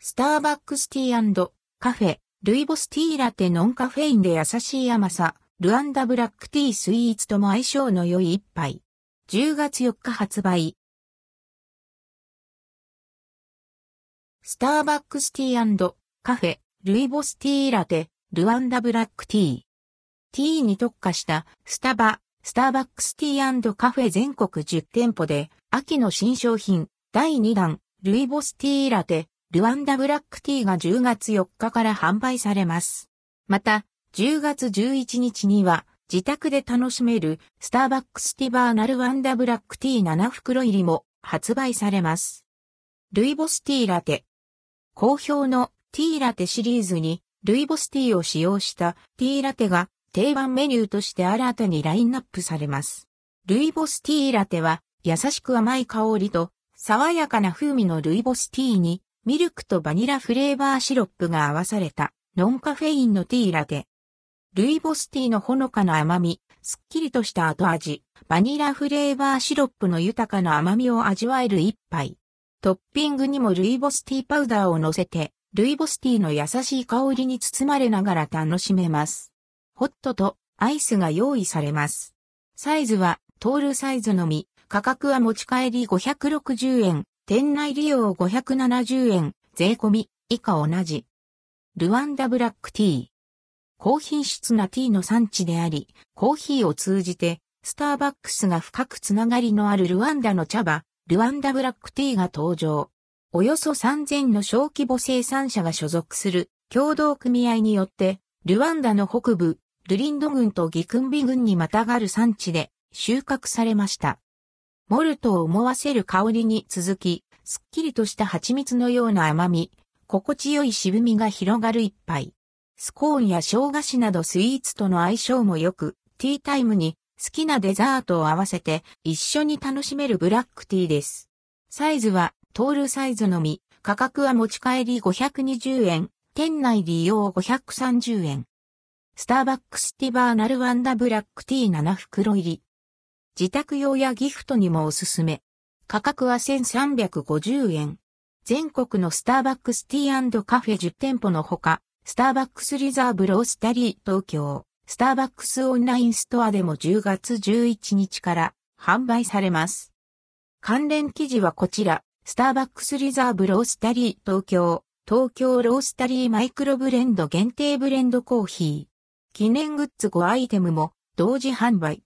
スターバックスティーカフェ、ルイボスティーラテノンカフェインで優しい甘さ、ルワンダブラックティースイーツとも相性の良い一杯。10月4日発売。スターバックスティーカフェ、ルイボスティーラテ、ルワンダブラックティー。ティーに特化したスタバ、スターバックスティーカフェ全国10店舗で秋の新商品第2弾ルイボスティーラテ、ルワンダブラックティーが10月4日から販売されます。また、10月11日には、自宅で楽しめるスターバックスティバーナルワンダブラックティー7袋入りも発売されます。ルイボスティーラテ。好評のティーラテシリーズにルイボスティーを使用したティーラテが定番メニューとして新たにラインナップされます。ルイボスティーラテは優しく甘い香りと爽やかな風味のルイボスティーにミルクとバニラフレーバーシロップが合わされたノンカフェインのティーラテ。ルイボスティーのほのかな甘み、すっきりとした後味、バニラフレーバーシロップの豊かな甘みを味わえる一杯。トッピングにもルイボスティーパウダーを乗せて、ルイボスティーの優しい香りに包まれながら楽しめます。ホットとアイスが用意されます。サイズはトールサイズのみ、価格は持ち帰り560円、店内利用570円、税込み、以下同じ。ルワンダブラックティー。高品質なティーの産地であり、コーヒーを通じて、スターバックスが深くつながりのあるルワンダの茶葉、ルワンダブラックティーが登場。およそ3000の小規模生産者が所属する共同組合によって、ルワンダの北部、ルリンド郡とギクンビ郡にまたがる産地で収穫されました。モルトを思わせる香りに続き、すっきりとした蜂蜜のような甘み、心地よい渋みが広がる一杯。スコーンや生菓子などスイーツとの相性も良く、ティータイムに好きなデザートを合わせて一緒に楽しめるブラックティーです。サイズはトールサイズのみ、価格は持ち帰り520円、店内利用530円。スターバックスティバーナルワンダブラックティー7袋入り。自宅用やギフトにもおすすめ。価格は1350円。全国のスターバックスティーカフェ10店舗のほか、スターバックスリザーブロースタリー東京、スターバックスオンラインストアでも10月11日から販売されます。関連記事はこちら、スターバックスリザーブロースタリー東京、東京ロースタリーマイクロブレンド限定ブレンドコーヒー。記念グッズ5アイテムも同時販売。